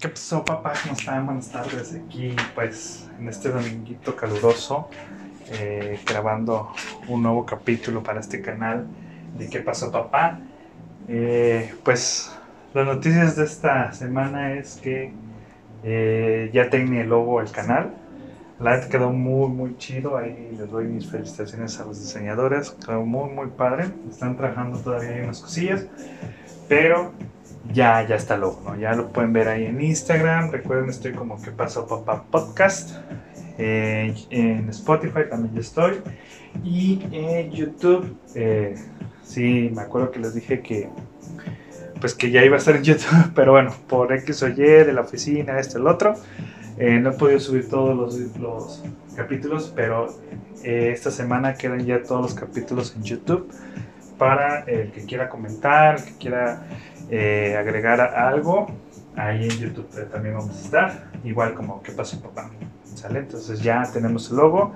¿Qué pasó, papá? ¿Cómo están? Buenas tardes. Aquí, pues, en este dominguito caluroso, eh, grabando un nuevo capítulo para este canal de ¿Qué pasó, papá? Eh, pues, las noticias de esta semana es que eh, ya tenía el logo el canal. La verdad quedó muy, muy chido. Ahí les doy mis felicitaciones a los diseñadores. Quedó muy, muy padre. Están trabajando todavía unas cosillas. Pero ya, ya está logo, ¿no? Ya lo pueden ver ahí en Instagram. Recuerden, estoy como que pasó papá podcast. Eh, en Spotify también ya estoy. Y en YouTube, eh, sí, me acuerdo que les dije que pues que ya iba a estar en YouTube, pero bueno, por X o Y de la oficina, este, el otro, eh, no he podido subir todos los, los capítulos, pero eh, esta semana quedan ya todos los capítulos en YouTube para el que quiera comentar, el que quiera eh, agregar algo, ahí en YouTube también vamos a estar, igual como ¿Qué pasó papá? ¿Sale? Entonces ya tenemos el logo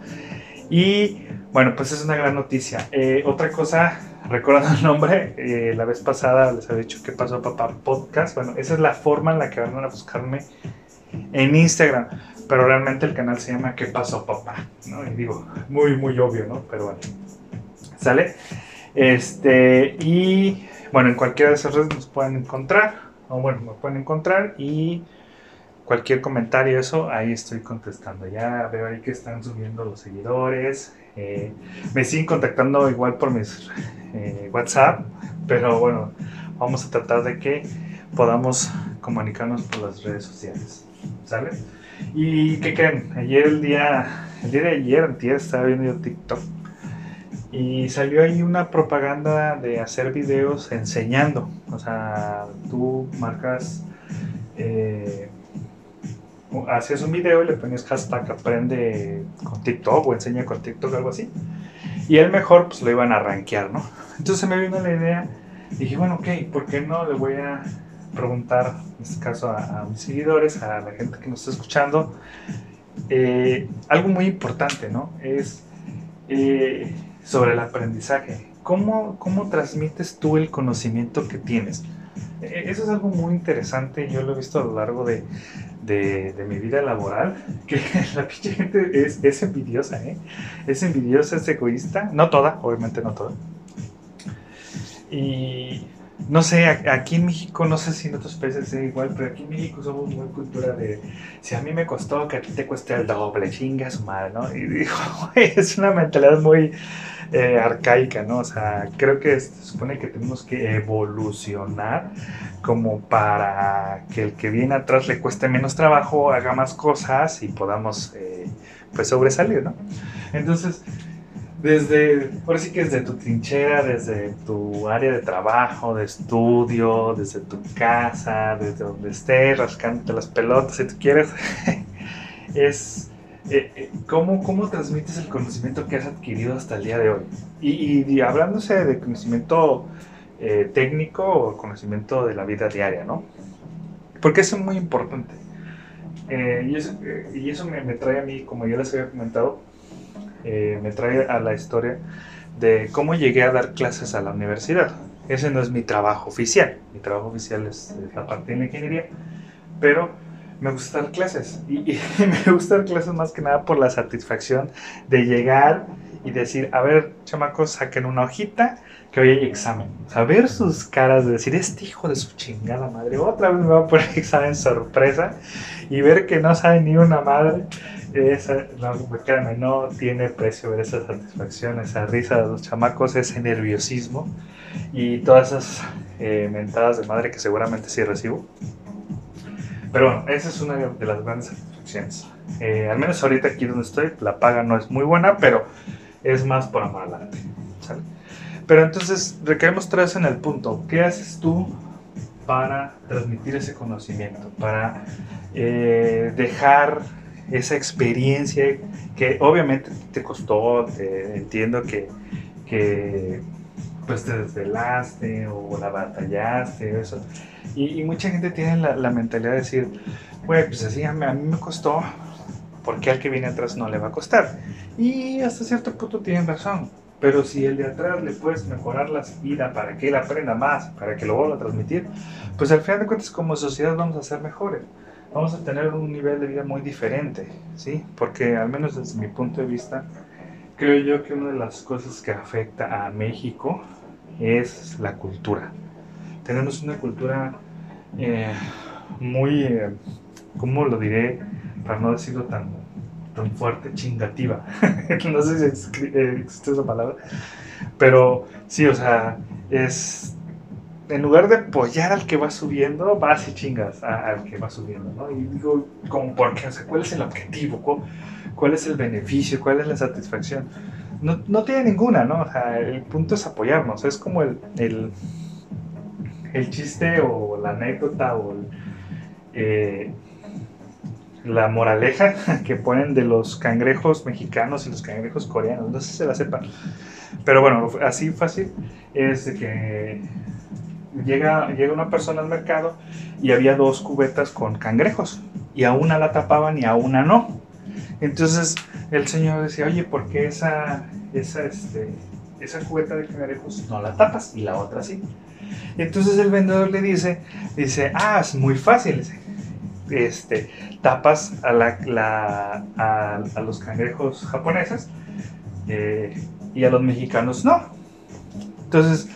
y bueno, pues es una gran noticia. otra cosa, recordando el nombre, la vez pasada les había dicho ¿Qué pasó papá? Podcast, bueno, esa es la forma en la que van a buscarme en Instagram. Pero realmente el canal se llama ¿Qué pasó, papá? ¿no? Y digo, muy, muy obvio, ¿no? Pero bueno, ¿sale? Este, y bueno, en cualquiera de esas redes nos pueden encontrar, o bueno, me pueden encontrar y cualquier comentario, eso, ahí estoy contestando. Ya veo ahí que están subiendo los seguidores. Eh, me siguen contactando igual por mis eh, WhatsApp, pero bueno, vamos a tratar de que podamos comunicarnos por las redes sociales. ¿Sale? ¿Y qué creen? Ayer el día, el día de ayer, antier, estaba viendo yo TikTok y salió ahí una propaganda de hacer videos enseñando. O sea, tú marcas, eh, hacías un video y le ponías hashtag aprende con TikTok o enseña con TikTok, algo así. Y el mejor, pues lo iban a rankear, ¿no? Entonces me vino la idea, dije, bueno, ok, ¿por qué no le voy a preguntar, en este caso a, mis seguidores, a la gente que nos está escuchando, eh, algo muy importante, ¿no? Es eh, sobre el aprendizaje. ¿Cómo, ¿Cómo transmites tú el conocimiento que tienes? E, eso es algo muy interesante, yo lo he visto a lo largo de, de, mi vida laboral, que la pinche gente es, es, envidiosa, ¿eh? Es envidiosa, es egoísta, no toda, obviamente no toda. Y no sé, aquí en México, no sé si en otros países es igual, pero aquí en México somos muy cultura de, si a mí me costó, que a ti te cueste el doble, chinga su madre, ¿no? Y digo, es una mentalidad muy eh, arcaica, ¿no? O sea, creo que se supone que tenemos que evolucionar como para que el que viene atrás le cueste menos trabajo, haga más cosas y podamos, eh, pues, sobresalir, ¿no? Entonces, desde, por sí que desde tu trinchera, desde tu área de trabajo, de estudio, desde tu casa, desde donde estés, rascándote las pelotas si tú quieres, es eh, eh, ¿cómo, cómo transmites el conocimiento que has adquirido hasta el día de hoy. Y, y, hablándose de conocimiento eh, técnico o conocimiento de la vida diaria, ¿no? Porque eso es muy importante. y eso, y eso me, me trae a mí, como ya les había comentado, eh, me trae a la historia de cómo llegué a dar clases a la universidad. Ese no es mi trabajo oficial, mi trabajo oficial es, la parte de la ingeniería, pero me gusta dar clases y, me gusta dar clases más que nada por la satisfacción de llegar y decir, a ver, chamacos, saquen una hojita que hoy hay examen. A ver sus caras de decir, este hijo de su chingada madre, otra vez me va a poner examen sorpresa y ver que no sabe ni una madre esa, no, créanme, no tiene precio ver esa satisfacción, esa risa de los chamacos, ese nerviosismo y todas esas eh, mentadas de madre que seguramente sí recibo. Pero bueno, esa es una de las grandes satisfacciones. Eh, al menos ahorita aquí donde estoy, la paga no es muy buena, pero es más por amor al arte. Pero entonces, recaemos vez en el punto. ¿Qué haces tú para transmitir ese conocimiento? Para eh, dejar esa experiencia que obviamente te costó, entiendo que, que pues te desvelaste o la batallaste, eso. Y, mucha gente tiene la, mentalidad de decir, güey, pues así a mí, me costó, porque al que viene atrás no le va a costar? Y hasta cierto punto tienen razón, Pero si el de atrás le puedes mejorar la vida para que él aprenda más, para que lo vuelva a transmitir, pues al final de cuentas como sociedad vamos a ser mejores. Vamos a tener un nivel de vida muy diferente, ¿sí? Porque al menos desde mi punto de vista, creo yo que una de las cosas que afecta a México es la cultura. Tenemos una cultura eh, muy, eh, ¿cómo lo diré? Para no decirlo tan tan fuerte, chingativa. no sé si eh, existe esa palabra. Pero sí, o sea, es. En lugar de apoyar al que va subiendo, vas y chingas al que va subiendo, ¿no? Y digo, como, porque, o sea, ¿cuál es el objetivo? ¿Cuál, es el beneficio? ¿Cuál es la satisfacción? No, no, tiene ninguna, ¿no? O sea, el punto es apoyarnos. Es como el, el, el chiste o la anécdota o eh, la moraleja que ponen de los cangrejos mexicanos y los cangrejos coreanos. No sé si se la sepan. Pero bueno, así fácil es que llega, llega una persona al mercado y había dos cubetas con cangrejos. Y a una la tapaban y a una no. Entonces el señor decía, oye, ¿por qué esa, esa, este, esa cubeta de cangrejos no la tapas y la otra sí? entonces el vendedor le dice, dice, ah, es muy fácil este, tapas a, la, a, los cangrejos japoneses eh, y a los mexicanos no. Entonces,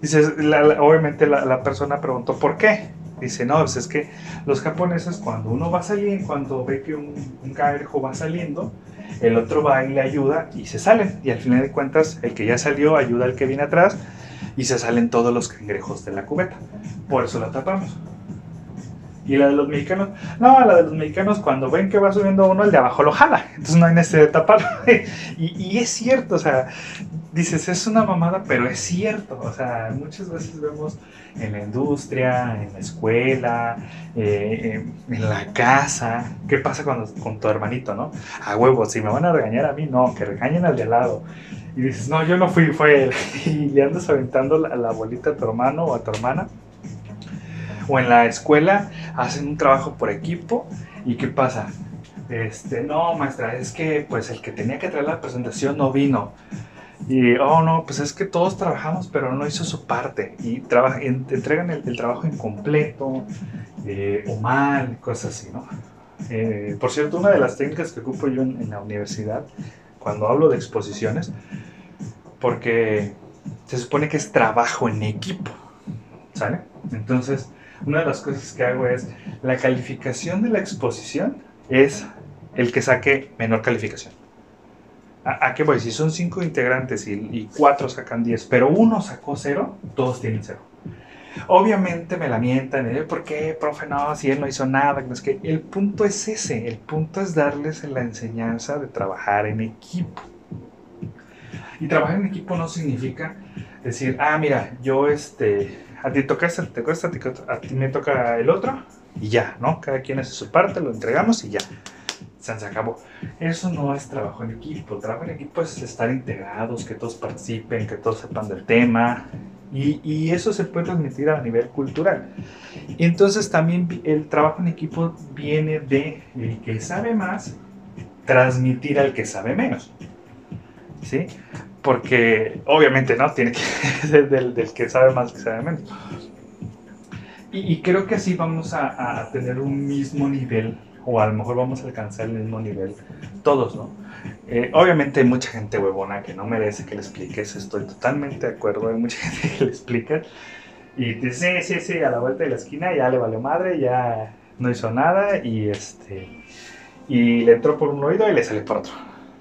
dices, obviamente la, persona preguntó por qué. Dice, no, pues es que los japoneses cuando uno va saliendo, cuando ve que un, un, cangrejo va saliendo, el otro va y le ayuda y se salen. Y al final de cuentas, el que ya salió ayuda al que viene atrás y se salen todos los cangrejos de la cubeta. Por eso la tapamos. Y la de los mexicanos, no, la de los mexicanos cuando ven que va subiendo uno, el de abajo lo jala. Entonces no hay necesidad de taparlo. y, es cierto, o sea, dices, es una mamada, pero es cierto. O sea, muchas veces vemos en la industria, en la escuela, eh, en la casa, ¿qué pasa con, con tu hermanito, no? A huevo, si me van a regañar a mí, no, que regañen al de al lado. Y dices, no, yo no fui, fue él. Y le andas aventando la, la bolita a tu hermano o a tu hermana o en la escuela hacen un trabajo por equipo y ¿qué pasa? Este, no, maestra, es que pues el que tenía que traer la presentación no vino. Y, oh no, pues es que todos trabajamos, pero no hizo su parte. Y trabaja, entregan el, trabajo incompleto eh, o mal, cosas así, ¿no? Eh, por cierto, una de las técnicas que ocupo yo en, en, la universidad, cuando hablo de exposiciones, porque se supone que es trabajo en equipo, ¿sale? Entonces, una de las cosas que hago es la calificación de la exposición es el que saque menor calificación. ¿A, qué voy? Si son cinco integrantes y, cuatro sacan 10, pero uno sacó cero, todos tienen cero. Obviamente me lamentan, ¿eh? ¿por qué, profe? No, si él no hizo nada. Es que el punto es ese, el punto es darles la enseñanza de trabajar en equipo. Y trabajar en equipo no significa decir, ah, mira, yo este, a ti toca este, te cuesta, a ti me toca el otro y ya, ¿no? Cada quien hace su parte, lo entregamos y ya. Se acabó. Eso no es trabajo en equipo. trabajo en equipo es estar integrados, que todos participen, que todos sepan del tema. Y, y eso se puede transmitir a nivel cultural. Y entonces también el trabajo en equipo viene de el que sabe más transmitir al que sabe menos. ¿Sí? porque obviamente no tiene que ser del, que sabe más que sabe menos. Y, creo que así vamos a, tener un mismo nivel, o a lo mejor vamos a alcanzar el mismo nivel, todos, ¿no? Eh, obviamente hay mucha gente huevona que no merece que le expliques, estoy totalmente de acuerdo, hay mucha gente que le explica y dice, sí, sí, sí, a la vuelta de la esquina ya le valió madre, ya no hizo nada y este y le entró por un oído y le sale por otro.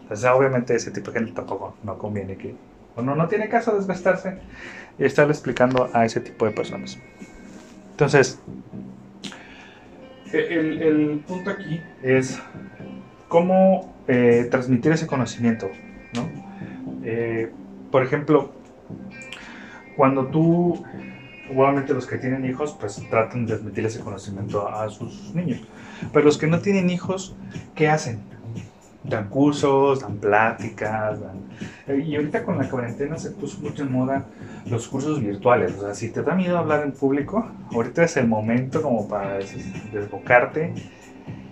Entonces, obviamente ese tipo de gente tampoco no conviene que, no, no tiene caso desgastarse y estarle explicando a ese tipo de personas. Entonces, el, el punto aquí es cómo eh, transmitir ese conocimiento, ¿no? Eh, por ejemplo, cuando tú, obviamente los que tienen hijos, pues tratan de transmitir ese conocimiento a sus niños. Pero los que no tienen hijos, ¿qué hacen? Dan cursos, dan pláticas, dan... y ahorita con la cuarentena se puso mucho en moda los cursos virtuales, o sea, si te da miedo hablar en público, ahorita es el momento como para desbocarte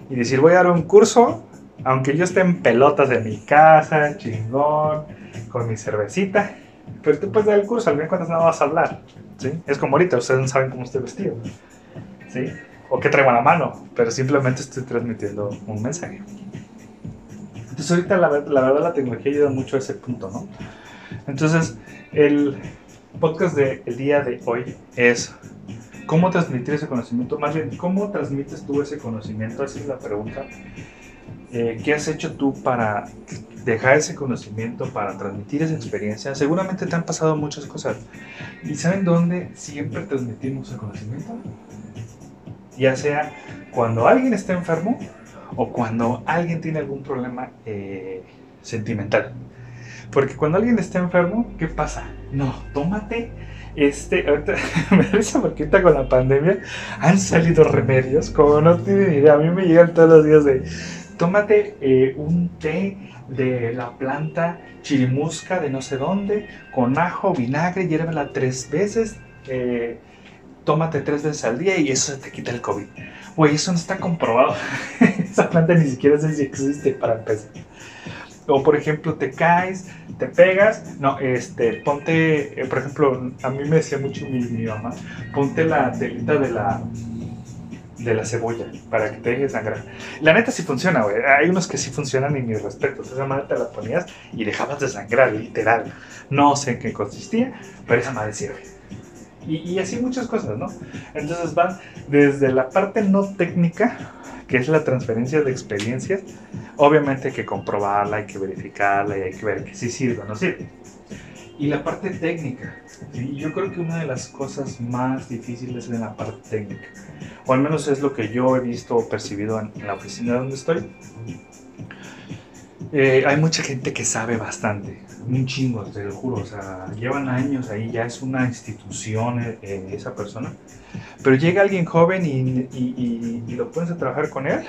y decir, voy a dar un curso, aunque yo esté en pelotas en mi casa, chingón, con mi cervecita. Pero tú puedes dar el curso, al menos cuando no vas a hablar. ¿sí? Es como ahorita, ustedes no saben cómo estoy vestido. ¿sí? O qué traigo a la mano, pero simplemente estoy transmitiendo un mensaje. Entonces ahorita la, verdad la tecnología ayuda mucho a ese punto, ¿no? Entonces el podcast del día de hoy es cómo transmitir ese conocimiento, más bien cómo transmites tú ese conocimiento, esa es la pregunta. Eh, ¿Qué has hecho tú para dejar ese conocimiento, para transmitir esa experiencia? Seguramente te han pasado muchas cosas. ¿Y saben dónde siempre transmitimos el conocimiento? Ya sea cuando alguien está enfermo o cuando alguien tiene algún problema eh, sentimental. Porque cuando alguien está enfermo, ¿qué pasa? No, tómate este, ahorita me risa porque ahorita con la pandemia han salido remedios, como no tienen idea, a mí me llegan todos los días de, tómate eh, un té de la planta chirimusca de no sé dónde, con ajo, vinagre, hiérvela tres veces, eh, tómate tres veces al día y eso te quita el COVID. Güey, eso no está comprobado. Esa planta ni siquiera sé si existe para empezar. O por ejemplo, te caes, te pegas, no, este, ponte, eh, por ejemplo, a mí me decía mucho mi, mamá, ponte la telita de la de la cebolla para que te deje sangrar. La neta sí funciona, güey. Hay unos que sí funcionan y mis respetos. Esa madre te la ponías y dejabas de sangrar, literal. No sé en qué consistía, pero esa madre sirve. Y, y así muchas cosas, ¿no? Entonces van desde la parte no técnica que es la transferencia de experiencias, obviamente hay que comprobarla, hay que verificarla y hay que ver que sí sirve o no sirve. Y la parte técnica, yo creo que una de las cosas más difíciles es la parte técnica, o al menos es lo que yo he visto o percibido en, en la oficina donde estoy. Eh, hay mucha gente que sabe bastante, un chingo, te lo juro, o sea, llevan años ahí, ya es una institución eh, esa persona, pero llega alguien joven y, y, y, lo pones a trabajar con él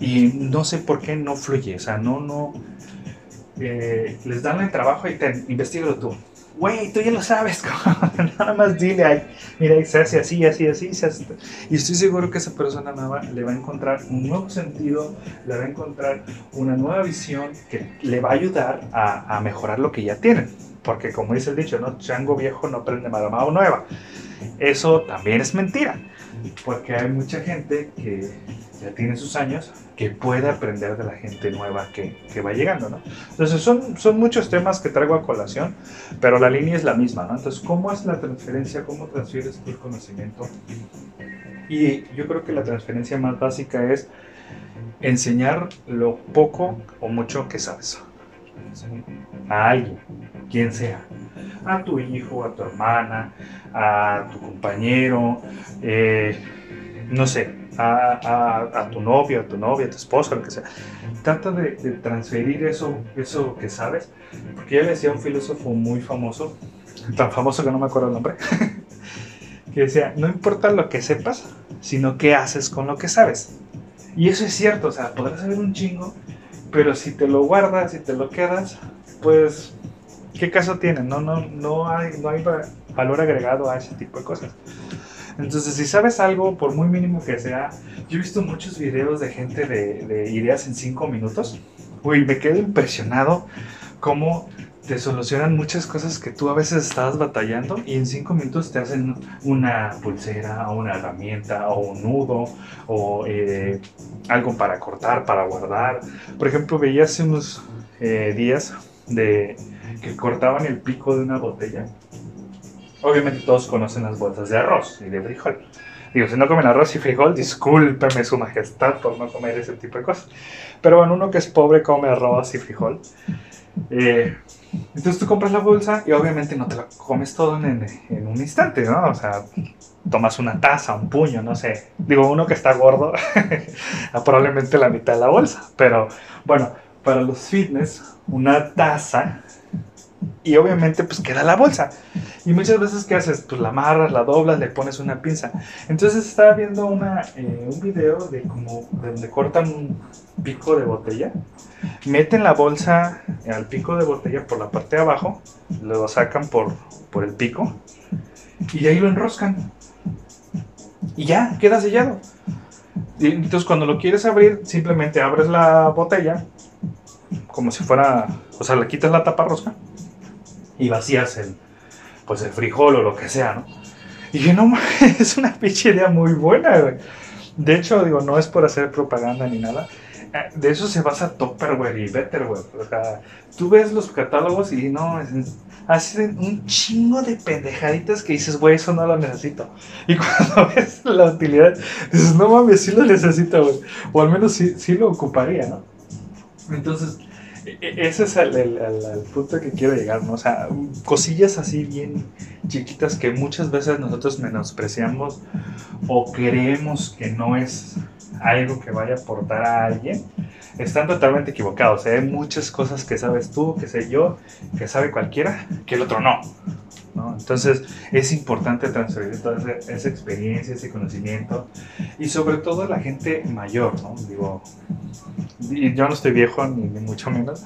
y no sé por qué no fluye, o sea, no, no, eh, les dan el trabajo y te investigalo tú. Güey, tú ya lo sabes, nada más dile, ay, mira, se hace así, así, así, se hace. Y estoy seguro que esa persona nueva le va a encontrar un nuevo sentido, le va a encontrar una nueva visión que le va a ayudar a, mejorar lo que ya tienen. Porque como dice el dicho, ¿no? Chango viejo no prende maramao nueva. Eso también es mentira. Porque hay mucha gente que ya tiene sus años, que puede aprender de la gente nueva que, que, va llegando, ¿no? Entonces son, son muchos temas que traigo a colación, pero la línea es la misma, ¿no? Entonces, ¿cómo es la transferencia? ¿Cómo transfieres tu conocimiento? Y yo creo que la transferencia más básica es enseñar lo poco o mucho que sabes a alguien, quien sea, a tu hijo, a tu hermana, a tu compañero, eh, no sé, a, a, a, tu novio, a tu novia, a tu esposa, lo que sea. Trata de, de, transferir eso, eso que sabes, porque ya le decía un filósofo muy famoso, tan famoso que no me acuerdo el nombre, que decía, no importa lo que sepas, sino qué haces con lo que sabes. Y eso es cierto, o sea, podrás saber un chingo, pero si te lo guardas, si te lo quedas, pues, ¿qué caso tiene? No, no, no, hay, no hay valor agregado a ese tipo de cosas. Entonces, si sabes algo, por muy mínimo que sea, yo he visto muchos videos de gente de, de ideas en 5 minutos. Uy, me quedo impresionado cómo te solucionan muchas cosas que tú a veces estabas batallando y en 5 minutos te hacen una pulsera o una herramienta o un nudo o eh, algo para cortar, para guardar. Por ejemplo, veía hace unos eh, días de que cortaban el pico de una botella Obviamente todos conocen las bolsas de arroz y de frijol. Digo, si no comen arroz y frijol, discúlpeme su majestad por no comer ese tipo de cosas. Pero bueno, uno que es pobre come arroz y frijol. Eh, entonces tú compras la bolsa y obviamente no te la comes todo en, en, un instante, ¿no? O sea, tomas una taza, un puño, no sé. Digo, uno que está gordo, probablemente la mitad de la bolsa. Pero bueno, para los fitness, una taza y obviamente pues queda la bolsa. Y muchas veces ¿qué haces? Pues la amarras, la doblas, le pones una pinza. Entonces estaba viendo una, eh, un video de como de donde cortan un pico de botella, meten la bolsa al pico de botella por la parte de abajo, lo sacan por, por el pico y ahí lo enroscan. Y ya, queda sellado. Y entonces cuando lo quieres abrir, simplemente abres la botella como si fuera, o sea, le quitas la tapa rosca y vacías el, pues el frijol o lo que sea, ¿no? Y dije, no, es una pinche idea muy buena, güey. De hecho, digo, no es por hacer propaganda ni nada. Eh, de eso se basa Topperware y Betterware. O sea, tú ves los catálogos y no, hacen un chingo de pendejaditas que dices, güey, eso no lo necesito. Y cuando ves la utilidad, dices, no mames, sí lo necesito, güey. O al menos sí, sí lo ocuparía, ¿no? Entonces, ese es el, punto que quiero llegar, ¿no? O sea, cosillas así bien chiquitas que muchas veces nosotros menospreciamos o creemos que no es algo que vaya a aportar a alguien, están totalmente equivocados. ¿eh? Hay muchas cosas que sabes tú, que sé yo, que sabe cualquiera, que el otro no. Entonces es importante transferir toda esa, experiencia, ese conocimiento y sobre todo la gente mayor, ¿no? Digo, yo no estoy viejo ni, mucho menos,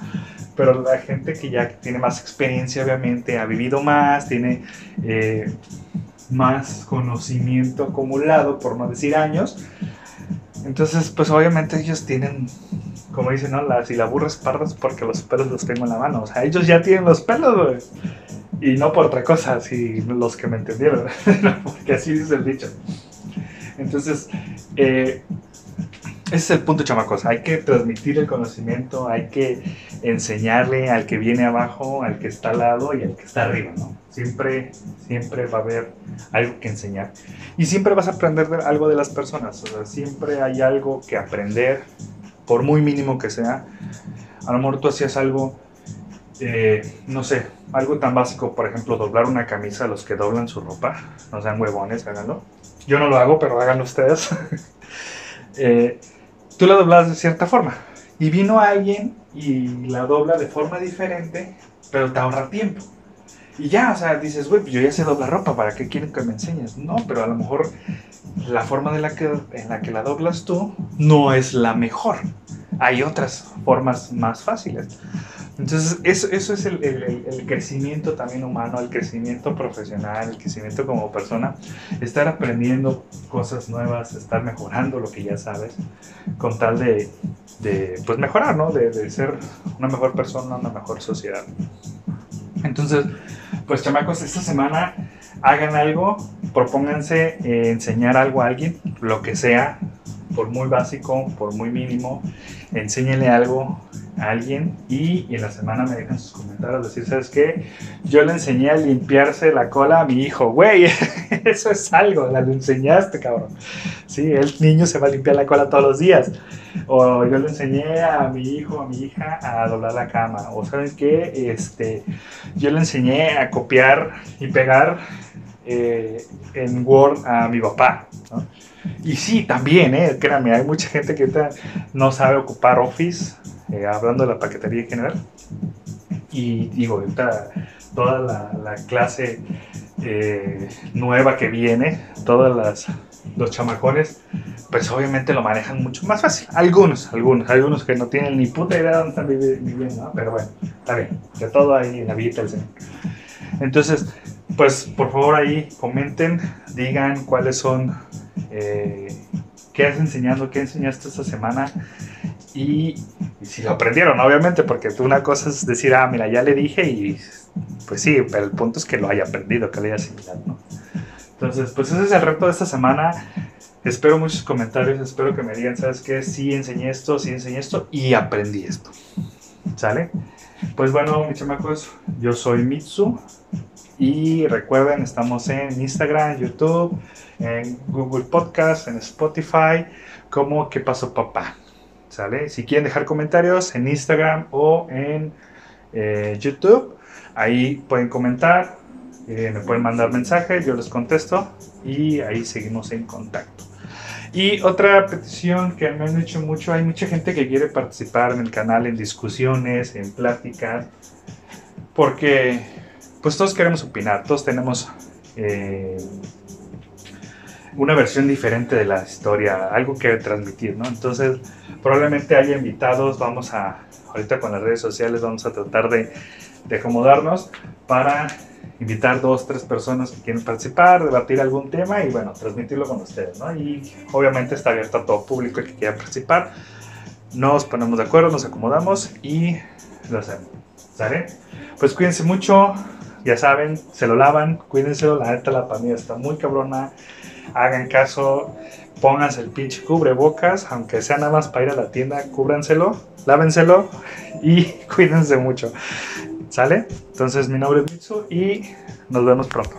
pero la gente que ya tiene más experiencia obviamente ha vivido más, tiene eh, más conocimiento acumulado, por no decir años. Entonces, pues obviamente ellos tienen como dicen, ¿no? La, si la burra es parda es porque los pelos los tengo en la mano. O sea, ellos ya tienen los pelos, güey. Y no por otra cosa, si los que me entendieron, porque así dice el dicho. Entonces, eh, ese es el punto, chamacos. Hay que transmitir el conocimiento, hay que enseñarle al que viene abajo, al que está al lado y al que está arriba, ¿no? Siempre, siempre va a haber algo que enseñar. Y siempre vas a aprender algo de las personas. O sea, siempre hay algo que aprender, por muy mínimo que sea. A lo mejor tú hacías algo eh, no sé, algo tan básico, por ejemplo, doblar una camisa, los que doblan su ropa, no sean huevones, háganlo. Yo no lo hago, pero háganlo ustedes. Eh, tú la doblas de cierta forma. Y vino alguien y la dobla de forma diferente, pero te ahorra tiempo. Y ya, o sea, dices, güey, pues yo ya sé doblar ropa, ¿para qué quieren que me enseñes? No, pero a lo mejor la forma en la que la doblas tú no es la mejor. Hay otras formas más fáciles. Entonces, eso, eso es el, el, crecimiento también humano, el crecimiento profesional, el crecimiento como persona. Estar aprendiendo cosas nuevas, estar mejorando lo que ya sabes, con tal de, de pues mejorar, ¿no? De, de, ser una mejor persona, una mejor sociedad. Entonces, pues chamacos, esta semana hagan algo, propónganse eh, enseñar algo a alguien, lo que sea, por muy básico, por muy mínimo, enséñenle algo alguien y, en la semana me dejan sus comentarios, decir, ¿sabes qué? Yo le enseñé a limpiarse la cola a mi hijo, güey, eso es algo, la lo enseñaste, cabrón. Sí, el niño se va a limpiar la cola todos los días. O yo le enseñé a mi hijo, a mi hija a doblar la cama. O ¿saben qué? Este, yo le enseñé a copiar y pegar eh, en Word a mi papá. Y sí, también, eh, créanme, hay mucha gente que no sabe ocupar Office eh, hablando de la paquetería en general. Y digo, ahorita toda la, clase eh, nueva que viene, todos las, los chamacones, pues obviamente lo manejan mucho más fácil. Algunos, algunos, algunos que no tienen ni puta idea de dónde están viviendo, pero bueno, está bien, que todo ahí en la vida del Señor. Entonces, pues por favor ahí comenten, digan cuáles son, eh, qué has enseñado, qué enseñaste esta semana y, si lo aprendieron, obviamente, porque una cosa es decir, ah, mira, ya le dije y pues sí, pero el punto es que lo haya aprendido, que lo haya asimilado, ¿no? Entonces, pues ese es el reto de esta semana. Espero muchos comentarios, espero que me digan, ¿sabes qué? Sí enseñé esto, sí enseñé esto y aprendí esto. ¿Sale? Pues bueno, mis chamacos, yo soy Mitsu y recuerden, estamos en Instagram, YouTube, en Google Podcast, en Spotify, como ¿Qué pasó papá? ¿Sale? Si quieren dejar comentarios en Instagram o en eh, YouTube, ahí pueden comentar, eh, me pueden mandar mensajes, yo les contesto y ahí seguimos en contacto. Y otra petición que me han hecho mucho, hay mucha gente que quiere participar en el canal en discusiones, en pláticas, porque pues todos queremos opinar, todos tenemos eh, una versión diferente de la historia, algo que transmitir, ¿no? Entonces, probablemente haya invitados, vamos a, ahorita con las redes sociales vamos a tratar de, de acomodarnos para invitar dos, tres personas que quieren participar, debatir algún tema y bueno, transmitirlo con ustedes, ¿no? Y obviamente está abierto a todo público que quiera participar. Nos ponemos de acuerdo, nos acomodamos y lo hacemos. ¿Sale? Pues cuídense mucho, ya saben, se lo lavan, cuídense, la neta la pandemia está muy cabrona, hagan caso, pónganse el pinche cubrebocas, aunque sea nada más para ir a la tienda, cúbranselo, lávenselo y cuídense mucho. ¿Sale? Entonces mi nombre es Mitsu y nos vemos pronto.